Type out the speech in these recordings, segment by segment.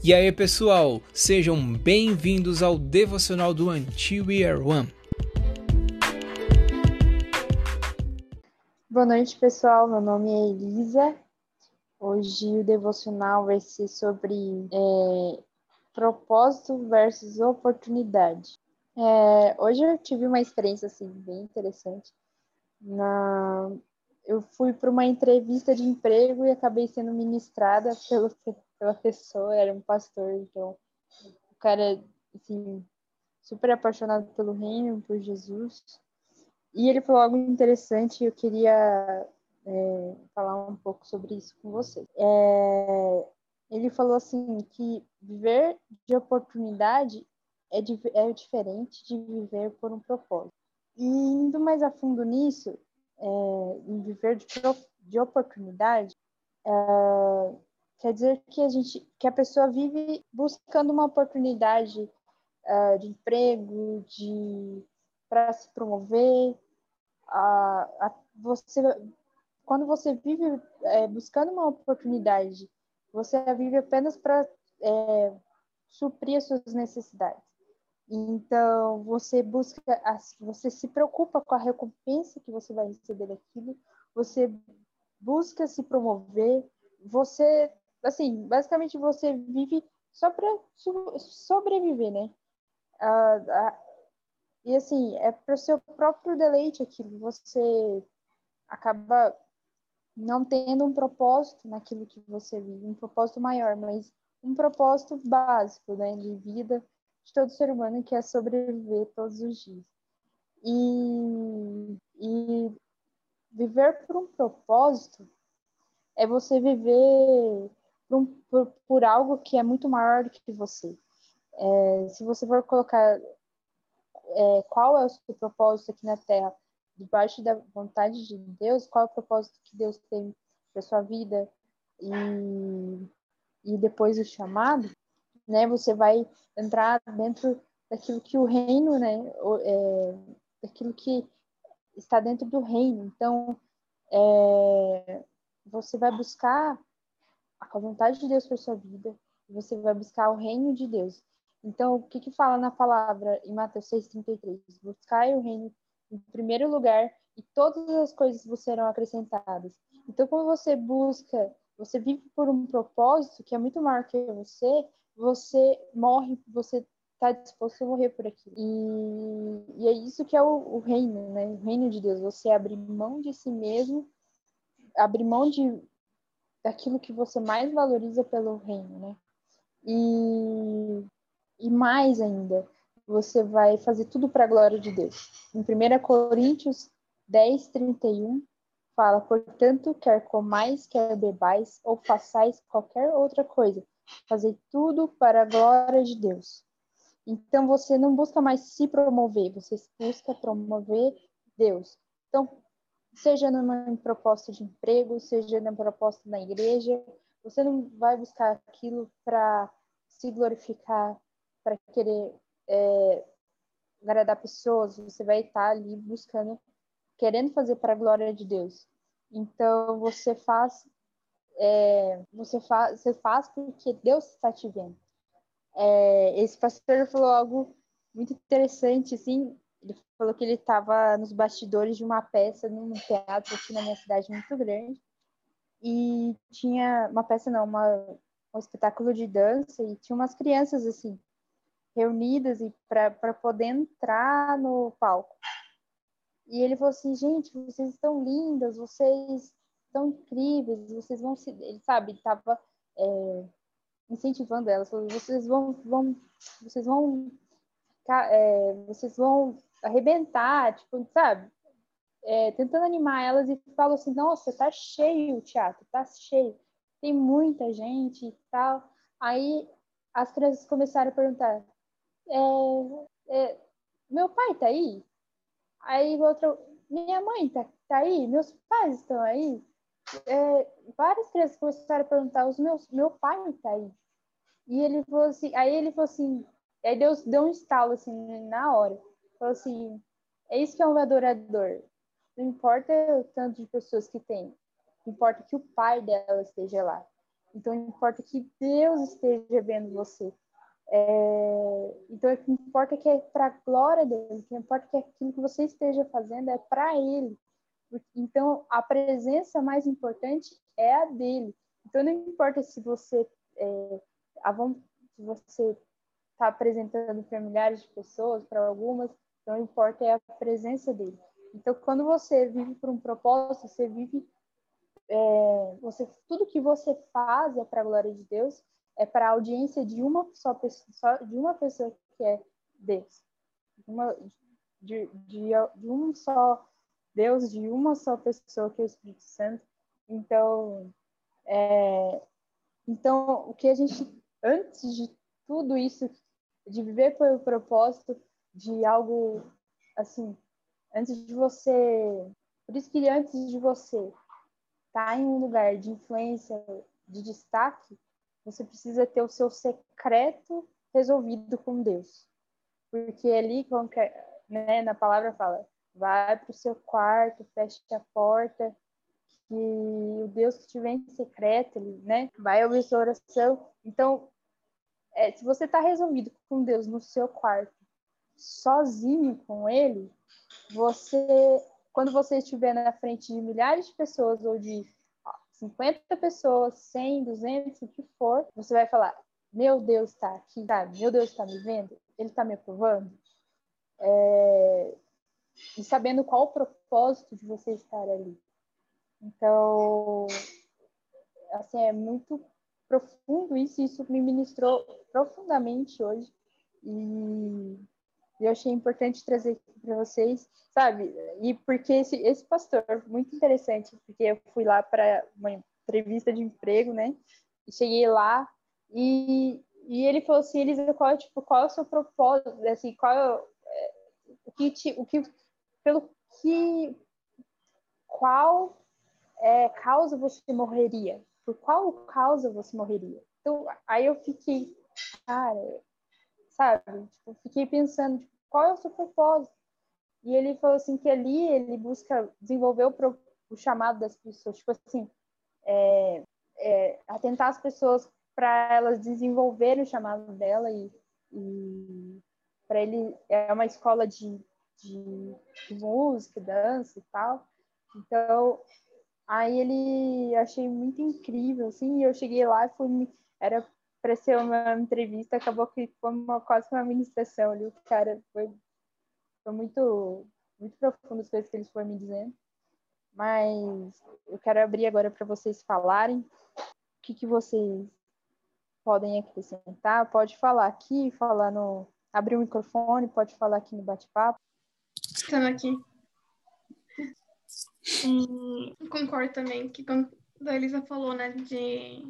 E aí, pessoal, sejam bem-vindos ao devocional do Until We Are One. Boa noite, pessoal. Meu nome é Elisa. Hoje o devocional vai ser sobre é, propósito versus oportunidade. É, hoje eu tive uma experiência assim bem interessante. Na, eu fui para uma entrevista de emprego e acabei sendo ministrada pelo pela pessoa, era um pastor, então o cara, assim, super apaixonado pelo reino, por Jesus. E ele falou algo interessante eu queria é, falar um pouco sobre isso com você. É, ele falou assim que viver de oportunidade é, é diferente de viver por um propósito. E indo mais a fundo nisso, é, em viver de, de oportunidade, é, Quer dizer que a gente, que a pessoa vive buscando uma oportunidade uh, de emprego, de para se promover. A, você, quando você vive é, buscando uma oportunidade, você a vive apenas para é, suprir as suas necessidades. Então, você busca, você se preocupa com a recompensa que você vai receber daquilo, você busca se promover, você assim, basicamente você vive só para sobreviver, né? Ah, ah, e assim, é para o seu próprio deleite aquilo. Você acaba não tendo um propósito naquilo que você vive, um propósito maior, mas um propósito básico, né, de vida de todo ser humano que é sobreviver todos os dias. E, e viver por um propósito é você viver por, por, por, algo que é muito maior do que você. É, se você for colocar é, qual é o seu propósito aqui na Terra, debaixo da vontade de Deus, qual é o propósito que Deus tem para sua vida e, e depois o chamado, né? Você vai entrar dentro daquilo que o reino, né? É, daquilo que está dentro do reino. Então, é, você vai buscar a vontade de Deus para sua vida, você vai buscar o reino de Deus. Então, o que que fala na palavra em Mateus 6:33? Buscai o reino em primeiro lugar e todas as coisas vos serão acrescentadas. Então, quando você busca, você vive por um propósito que é muito maior que você, você morre, você está disposto a morrer por aquilo. E, e é isso que é o, o reino, né? O reino de Deus. Você abrir mão de si mesmo, abrir mão de daquilo que você mais valoriza pelo reino, né? E, e mais ainda, você vai fazer tudo para a glória de Deus. Em 1 Coríntios 10, 31, fala: Portanto, quer comais, quer bebais, ou façais qualquer outra coisa, fazer tudo para a glória de Deus. Então, você não busca mais se promover, você busca promover Deus. Então, seja numa proposta de emprego, seja na proposta na igreja, você não vai buscar aquilo para se glorificar, para querer é, agradar pessoas, você vai estar ali buscando, querendo fazer para a glória de Deus. Então você faz, é, você faz, você faz porque Deus está te vendo. É, esse pastor falou algo muito interessante, assim, falou que ele estava nos bastidores de uma peça num teatro aqui na minha cidade muito grande. E tinha uma peça, não, uma, um espetáculo de dança, e tinha umas crianças assim, reunidas para poder entrar no palco. E ele falou assim: gente, vocês estão lindas, vocês estão incríveis, vocês vão se. Ele sabe, estava é, incentivando elas, falou, vocês vão, vão, vocês vão, é, vocês vão arrebentar, tipo, sabe? É, tentando animar elas e falo assim, nossa, tá cheio o teatro, tá cheio, tem muita gente e tal. Aí as crianças começaram a perguntar, é, é, meu pai tá aí? Aí outra, minha mãe tá, tá aí? Meus pais estão aí? É, várias crianças começaram a perguntar, os meus, meu pai tá aí? E ele falou assim, aí ele falou assim, aí Deus deu um estalo assim na hora. Falou assim, isso que é um adorador. Não importa o tanto de pessoas que tem, importa que o pai dela esteja lá. Então importa que Deus esteja vendo você. É, então, importa é que é para a glória dele, que importa é que aquilo que você esteja fazendo é para ele. Então, a presença mais importante é a dele. Então, não importa se você é, a, se você está apresentando para milhares de pessoas, para algumas, não importa é a presença dele. Então, quando você vive por um propósito, você vive é, você tudo que você faz é para a glória de Deus é para a audiência de uma só pessoa, de uma pessoa que é Deus, uma, de, de, de um só Deus, de uma só pessoa que é o Espírito Santo. Então, é, então o que a gente antes de tudo isso, de viver pelo propósito de algo assim, antes de você, por isso que antes de você estar tá em um lugar de influência, de destaque, você precisa ter o seu secreto resolvido com Deus. Porque ali, né, na palavra fala, vai para o seu quarto, feche a porta, que o Deus que estiver em secreto, ele, né, vai ouvir sua oração. Então, é, se você está resolvido com Deus no seu quarto, sozinho com Ele, você, quando você estiver na frente de milhares de pessoas ou de 50 pessoas, 100, 200, o que for, você vai falar: Meu Deus está aqui? Meu Deus está me vendo, Ele está me aprovando. É... E sabendo qual o propósito de você estar ali. Então, assim, é muito profundo isso, isso me ministrou profundamente hoje. E eu achei importante trazer aqui para vocês, sabe? E porque esse, esse pastor, muito interessante, porque eu fui lá para uma entrevista de emprego, né? E cheguei lá e, e ele falou assim, Elisa, qual, tipo, qual é o seu propósito? Assim, qual é, o que te, o que pelo que qual é, causa você morreria? Por qual causa você morreria? Então, aí eu fiquei, cara, sabe? Tipo, fiquei pensando, tipo, qual é o seu propósito? E ele falou assim que ali ele busca desenvolver o, pro, o chamado das pessoas, tipo assim, é, é, atentar as pessoas para elas desenvolverem o chamado dela e, e para ele é uma escola de, de, de, música, dança e tal. Então, aí ele achei muito incrível, assim, eu cheguei lá e fui, era para ser uma entrevista, acabou que foi uma, quase uma ministração ali, o cara foi, foi muito, muito profundo as coisas que eles foram me dizendo. Mas eu quero abrir agora para vocês falarem o que, que vocês podem acrescentar. Pode falar aqui, falar no. abrir o microfone, pode falar aqui no bate-papo. Estando aqui. E concordo também que quando a Elisa falou, né, de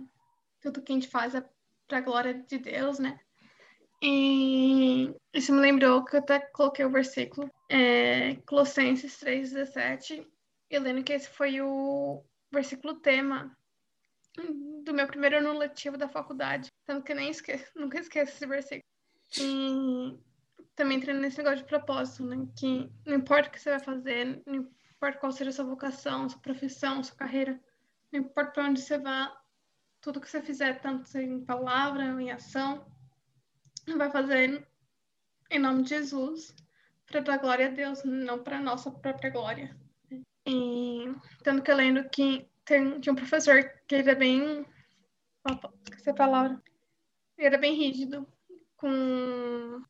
tudo que a gente faz é para a glória de Deus, né? E isso me lembrou que eu até coloquei o versículo, é, Colossenses 3,17, e lendo que esse foi o versículo tema do meu primeiro ano letivo da faculdade. Tanto que eu nem esqueço, nunca esqueço esse versículo. E também entrando nesse negócio de propósito, né? Que não importa o que você vai fazer, não importa qual seja a sua vocação, sua profissão, sua carreira, não importa para onde você vá, tudo que você fizer, tanto em palavra ou em ação, vai fazer em nome de Jesus, para dar glória a Deus, não para nossa própria glória. E tanto que eu lembro que tem, tinha um professor que ele era bem. Esqueci a palavra. Ele era bem rígido com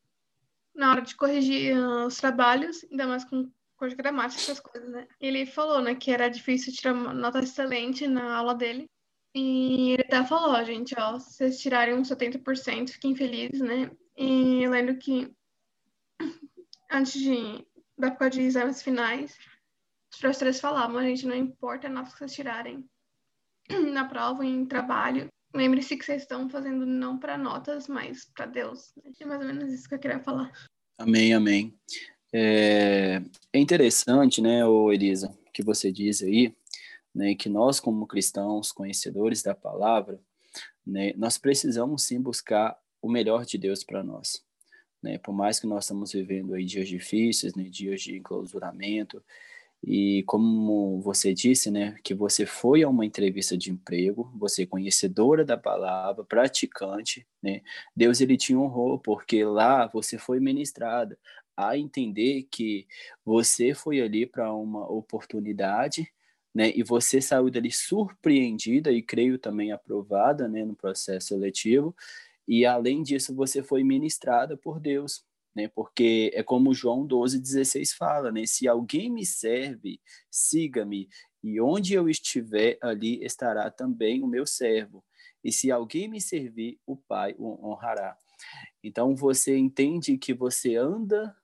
na hora de corrigir os trabalhos, ainda mais com coisa gramática, essas coisas, né? Ele falou, né, que era difícil tirar nota excelente na aula dele, e ele até falou, gente, ó, se vocês tirarem uns 70%, fiquem felizes, né? E eu lembro que antes de, da época de exames finais, os professores falavam, gente, não importa a nota que vocês tirarem na prova, em trabalho, lembre-se que vocês estão fazendo não para notas, mas para Deus. É mais ou menos isso que eu queria falar. Amém, amém. É, é interessante, né, Elisa, que você diz aí, né, que nós, como cristãos, conhecedores da palavra, né, nós precisamos sim buscar o melhor de Deus para nós. Né? Por mais que nós estamos vivendo aí dias difíceis, né, dias de enclausuramento, E como você disse, né, que você foi a uma entrevista de emprego, você é conhecedora da palavra, praticante, né? Deus ele te honrou porque lá você foi ministrada a entender que você foi ali para uma oportunidade, né? E você saiu dali surpreendida e creio também aprovada, né, no processo seletivo. E além disso, você foi ministrada por Deus, né? Porque é como João 12:16 fala, né? Se alguém me serve, siga-me, e onde eu estiver, ali estará também o meu servo. E se alguém me servir, o Pai o honrará. Então você entende que você anda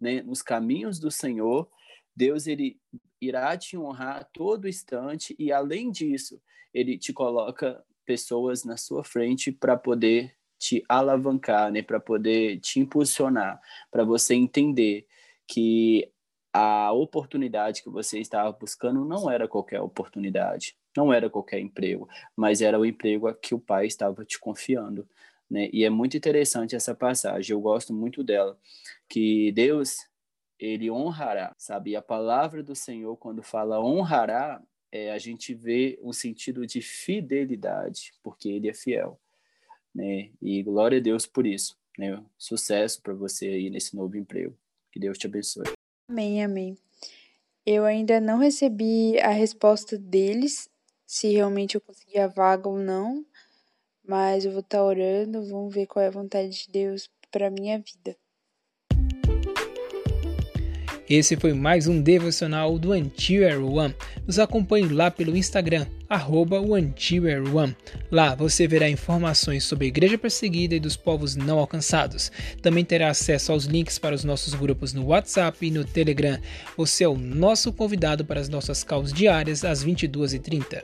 né, nos caminhos do Senhor, Deus ele irá te honrar todo instante e além disso, ele te coloca pessoas na sua frente para poder te alavancar, né, para poder te impulsionar, para você entender que a oportunidade que você estava buscando não era qualquer oportunidade, não era qualquer emprego, mas era o emprego que o pai estava te confiando. Né? E é muito interessante essa passagem, eu gosto muito dela, que Deus, ele honrará, sabe? E a palavra do Senhor, quando fala honrará, é, a gente vê um sentido de fidelidade, porque ele é fiel, né? E glória a Deus por isso, né? Sucesso para você aí nesse novo emprego. Que Deus te abençoe. Amém, amém. Eu ainda não recebi a resposta deles, se realmente eu consegui a vaga ou não, mas eu vou estar tá orando, vamos ver qual é a vontade de Deus para minha vida. Esse foi mais um devocional do Antier One. Nos acompanhe lá pelo Instagram, arroba One. Lá você verá informações sobre a igreja perseguida e dos povos não alcançados. Também terá acesso aos links para os nossos grupos no WhatsApp e no Telegram. Você é o nosso convidado para as nossas causas diárias às 22h30.